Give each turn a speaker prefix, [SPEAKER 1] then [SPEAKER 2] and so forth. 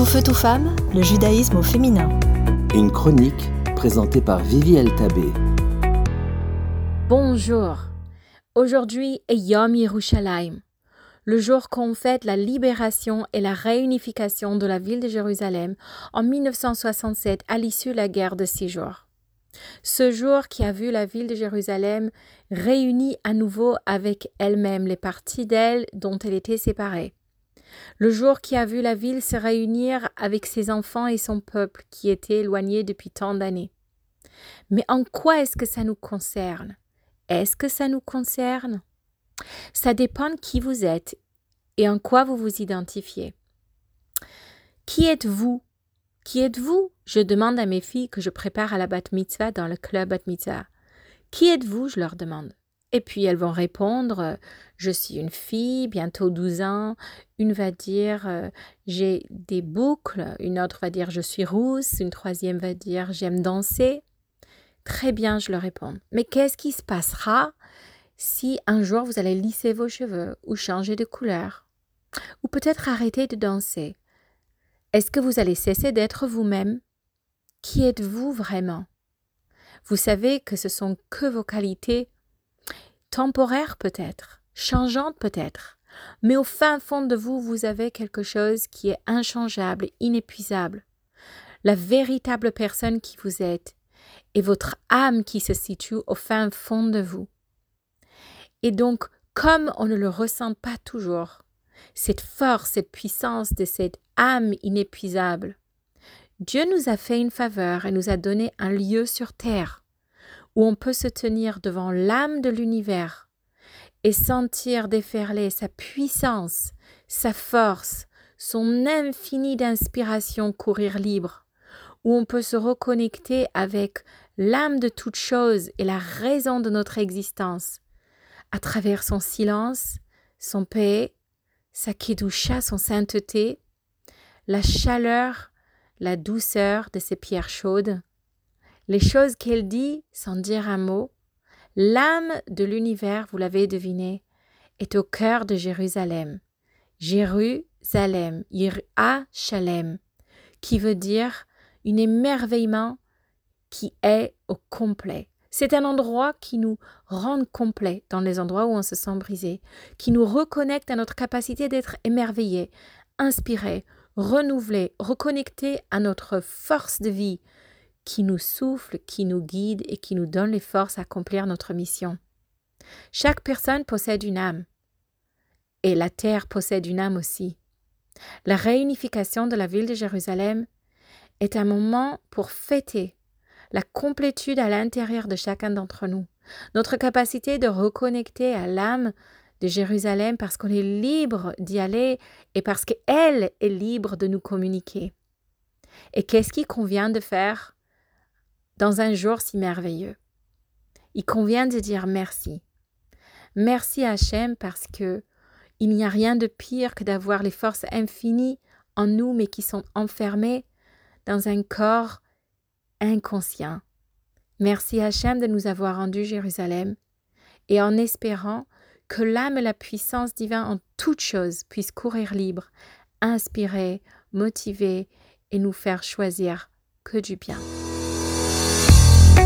[SPEAKER 1] Tout feu, tout femme, le judaïsme au féminin.
[SPEAKER 2] Une chronique présentée par Vivi Tabé.
[SPEAKER 3] Bonjour. Aujourd'hui est Yom Yerushalayim, le jour qu'on fête la libération et la réunification de la ville de Jérusalem en 1967 à l'issue de la guerre de six jours. Ce jour qui a vu la ville de Jérusalem réunie à nouveau avec elle-même les parties d'elle dont elle était séparée. Le jour qui a vu la ville se réunir avec ses enfants et son peuple qui était éloigné depuis tant d'années. Mais en quoi est-ce que ça nous concerne? Est-ce que ça nous concerne? Ça dépend de qui vous êtes et en quoi vous vous identifiez. Qui êtes-vous? Qui êtes-vous? Je demande à mes filles que je prépare à la bat mitzvah dans le club bat mitzvah. Qui êtes-vous? Je leur demande. Et puis elles vont répondre euh, Je suis une fille, bientôt 12 ans. Une va dire euh, J'ai des boucles. Une autre va dire Je suis rousse. Une troisième va dire J'aime danser. Très bien, je leur réponds. Mais qu'est-ce qui se passera si un jour vous allez lisser vos cheveux ou changer de couleur Ou peut-être arrêter de danser? Est-ce que vous allez cesser d'être vous-même? Qui êtes-vous vraiment? Vous savez que ce sont que vos qualités temporaire peut-être, changeante peut-être, mais au fin fond de vous, vous avez quelque chose qui est inchangeable, inépuisable. La véritable personne qui vous êtes et votre âme qui se situe au fin fond de vous. Et donc, comme on ne le ressent pas toujours, cette force, cette puissance de cette âme inépuisable, Dieu nous a fait une faveur et nous a donné un lieu sur terre où on peut se tenir devant l'âme de l'univers et sentir déferler sa puissance, sa force, son infini d'inspiration courir libre, où on peut se reconnecter avec l'âme de toute chose et la raison de notre existence, à travers son silence, son paix, sa kedusha, son sainteté, la chaleur, la douceur de ses pierres chaudes, les choses qu'elle dit sans dire un mot, l'âme de l'univers, vous l'avez deviné, est au cœur de Jérusalem. Jérusalem, Yir'a Shalem, qui veut dire un émerveillement qui est au complet. C'est un endroit qui nous rend complet dans les endroits où on se sent brisé, qui nous reconnecte à notre capacité d'être émerveillé, inspiré, renouvelé, reconnecté à notre force de vie, qui nous souffle, qui nous guide et qui nous donne les forces à accomplir notre mission. Chaque personne possède une âme. Et la terre possède une âme aussi. La réunification de la ville de Jérusalem est un moment pour fêter la complétude à l'intérieur de chacun d'entre nous, notre capacité de reconnecter à l'âme de Jérusalem parce qu'on est libre d'y aller et parce qu'elle est libre de nous communiquer. Et qu'est-ce qui convient de faire dans un jour si merveilleux. Il convient de dire merci. Merci à Hachem parce que il n'y a rien de pire que d'avoir les forces infinies en nous mais qui sont enfermées dans un corps inconscient. Merci Hachem de nous avoir rendu Jérusalem et en espérant que l'âme et la puissance divine en toutes choses puissent courir libre, inspirer, motiver et nous faire choisir que du bien.